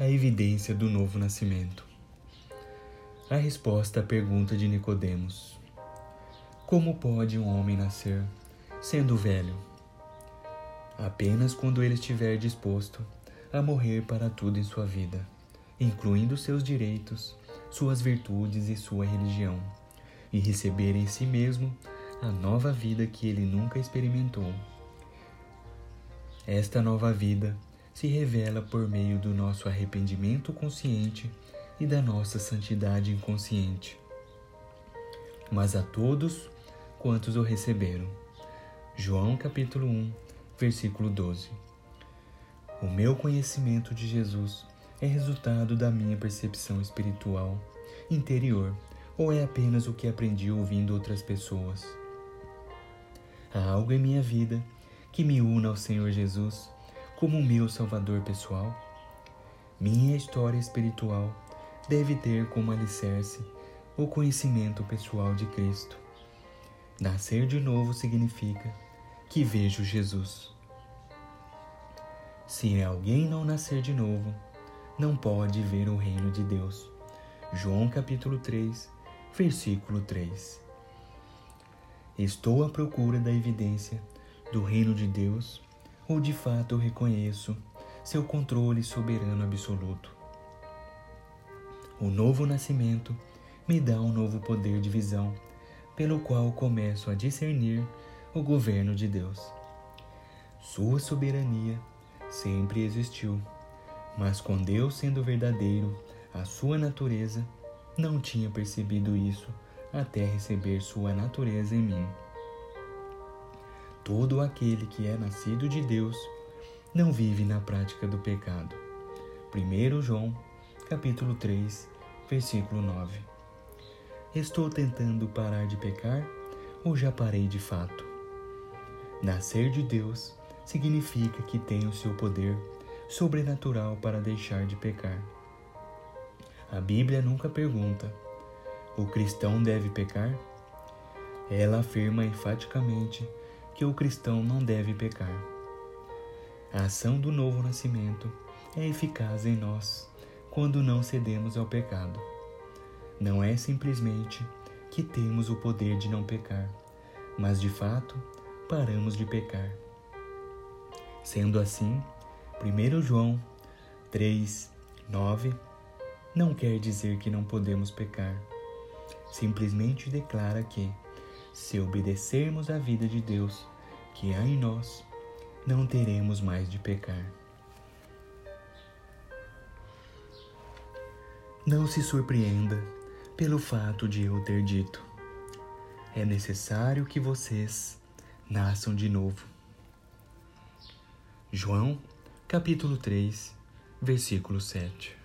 a evidência do novo nascimento. A resposta à pergunta de Nicodemos: Como pode um homem nascer sendo velho? Apenas quando ele estiver disposto a morrer para tudo em sua vida, incluindo seus direitos, suas virtudes e sua religião, e receber em si mesmo a nova vida que ele nunca experimentou. Esta nova vida se revela por meio do nosso arrependimento consciente e da nossa santidade inconsciente. Mas a todos quantos o receberam. João capítulo 1, versículo 12. O meu conhecimento de Jesus é resultado da minha percepção espiritual interior ou é apenas o que aprendi ouvindo outras pessoas? Há algo em minha vida que me una ao Senhor Jesus como meu Salvador pessoal? Minha história espiritual deve ter como alicerce o conhecimento pessoal de Cristo. Nascer de novo significa que vejo Jesus. Se alguém não nascer de novo, não pode ver o reino de Deus. João capítulo 3, versículo 3. Estou à procura da evidência do reino de Deus ou de fato reconheço seu controle soberano absoluto. O novo nascimento me dá um novo poder de visão, pelo qual começo a discernir o governo de Deus. Sua soberania sempre existiu, mas com Deus sendo verdadeiro, a sua natureza, não tinha percebido isso até receber sua natureza em mim. Todo aquele que é nascido de Deus não vive na prática do pecado. 1 João capítulo 3, versículo 9. Estou tentando parar de pecar ou já parei de fato? Nascer de Deus significa que tem o seu poder sobrenatural para deixar de pecar. A Bíblia nunca pergunta: o cristão deve pecar? Ela afirma enfaticamente que o cristão não deve pecar. A ação do novo nascimento é eficaz em nós quando não cedemos ao pecado. Não é simplesmente que temos o poder de não pecar, mas de fato paramos de pecar. Sendo assim, 1 João 3, 9 não quer dizer que não podemos pecar. Simplesmente declara que, se obedecermos à vida de Deus que há em nós, não teremos mais de pecar. Não se surpreenda pelo fato de eu ter dito: é necessário que vocês nasçam de novo. João, capítulo 3, versículo 7.